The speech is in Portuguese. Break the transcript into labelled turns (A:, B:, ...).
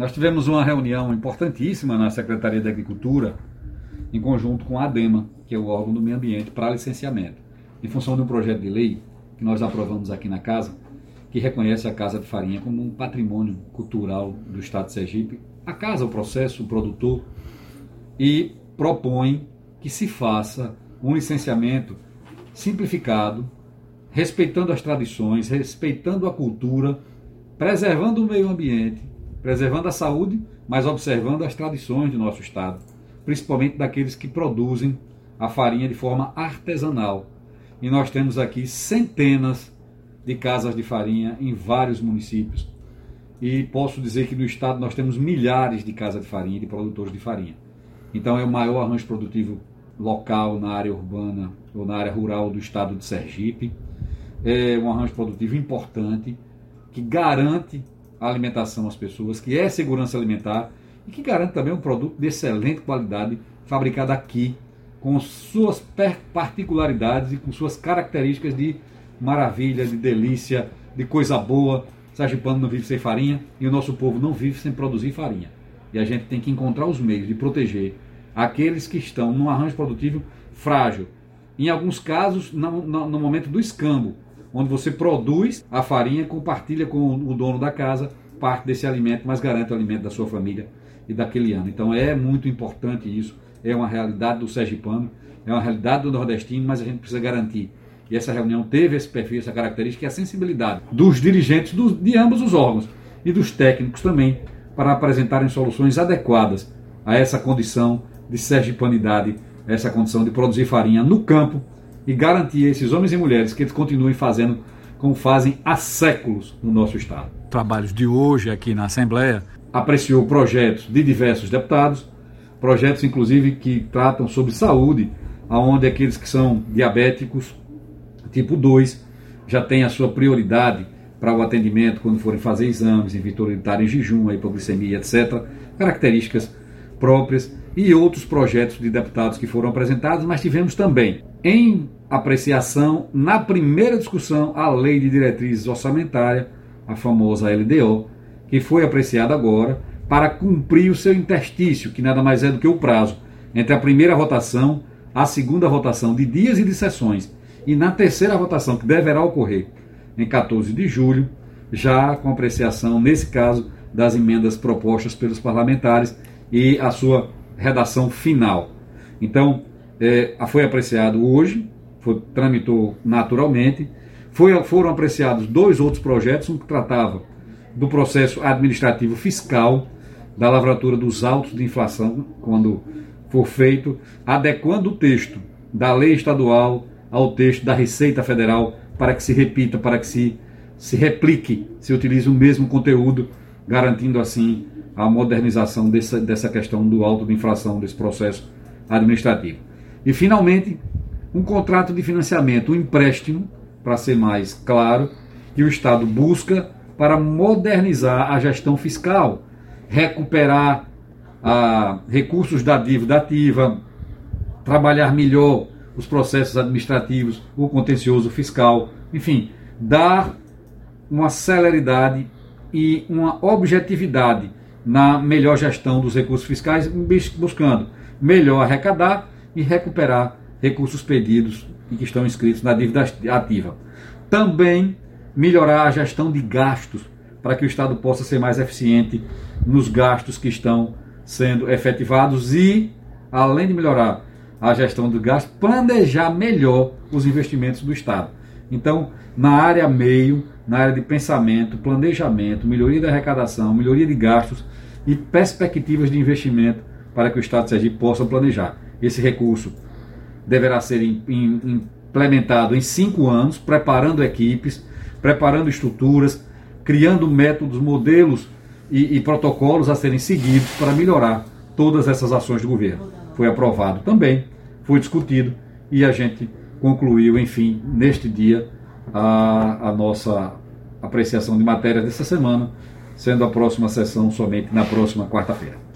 A: Nós tivemos uma reunião importantíssima na Secretaria da Agricultura, em conjunto com a ADEMA, que é o órgão do meio ambiente, para licenciamento, em função de um projeto de lei que nós aprovamos aqui na casa, que reconhece a Casa de Farinha como um patrimônio cultural do Estado de Sergipe. A casa, o processo, o produtor, e propõe que se faça um licenciamento simplificado, respeitando as tradições, respeitando a cultura, preservando o meio ambiente, preservando a saúde, mas observando as tradições do nosso Estado, principalmente daqueles que produzem a farinha de forma artesanal. E nós temos aqui centenas de casas de farinha em vários municípios. E posso dizer que no estado nós temos milhares de casas de farinha, de produtores de farinha. Então é o maior arranjo produtivo local na área urbana ou na área rural do estado de Sergipe. É um arranjo produtivo importante que garante a alimentação às pessoas, que é segurança alimentar e que garante também um produto de excelente qualidade fabricado aqui com suas particularidades e com suas características de maravilha, de delícia, de coisa boa. Sergipano não vive sem farinha e o nosso povo não vive sem produzir farinha. E a gente tem que encontrar os meios de proteger aqueles que estão num arranjo produtivo frágil. Em alguns casos, no, no, no momento do escambo, onde você produz a farinha, compartilha com o dono da casa parte desse alimento, mas garante o alimento da sua família e daquele ano. Então é muito importante isso, é uma realidade do sergipano, é uma realidade do nordestino, mas a gente precisa garantir e essa reunião teve esse perfil, essa característica e a sensibilidade dos dirigentes do, de ambos os órgãos e dos técnicos também para apresentarem soluções adequadas a essa condição de sergipanidade, essa condição de produzir farinha no campo e garantir a esses homens e mulheres que eles continuem fazendo como fazem há séculos no nosso Estado.
B: Trabalhos de hoje aqui na Assembleia.
A: Apreciou projetos de diversos deputados, projetos inclusive que tratam sobre saúde, aonde aqueles que são diabéticos Tipo 2 já tem a sua prioridade para o atendimento quando forem fazer exames, evitar em jejum, a hipoglicemia, etc. Características próprias e outros projetos de deputados que foram apresentados, mas tivemos também em apreciação, na primeira discussão, a Lei de Diretrizes Orçamentária, a famosa LDO, que foi apreciada agora para cumprir o seu interstício, que nada mais é do que o prazo entre a primeira votação, a segunda votação de dias e de sessões e na terceira votação, que deverá ocorrer em 14 de julho, já com apreciação, nesse caso, das emendas propostas pelos parlamentares e a sua redação final. Então, é, foi apreciado hoje, foi, tramitou naturalmente, foi, foram apreciados dois outros projetos, um que tratava do processo administrativo fiscal, da lavratura dos autos de inflação, quando for feito, adequando o texto da lei estadual ao texto da Receita Federal para que se repita, para que se, se replique, se utilize o mesmo conteúdo, garantindo assim a modernização dessa, dessa questão do alto de inflação, desse processo administrativo. E, finalmente, um contrato de financiamento, um empréstimo, para ser mais claro, que o Estado busca para modernizar a gestão fiscal, recuperar ah, recursos da dívida ativa, trabalhar melhor os processos administrativos, o contencioso fiscal, enfim, dar uma celeridade e uma objetividade na melhor gestão dos recursos fiscais, buscando melhor arrecadar e recuperar recursos pedidos e que estão inscritos na dívida ativa. Também melhorar a gestão de gastos para que o Estado possa ser mais eficiente nos gastos que estão sendo efetivados e, além de melhorar a gestão do gasto, planejar melhor os investimentos do Estado. Então, na área meio, na área de pensamento, planejamento, melhoria da arrecadação, melhoria de gastos e perspectivas de investimento para que o Estado de Sergipe possa planejar. Esse recurso deverá ser implementado em cinco anos, preparando equipes, preparando estruturas, criando métodos, modelos e, e protocolos a serem seguidos para melhorar todas essas ações do governo foi aprovado também, foi discutido e a gente concluiu, enfim, neste dia, a, a nossa apreciação de matéria dessa semana, sendo a próxima sessão somente na próxima quarta-feira.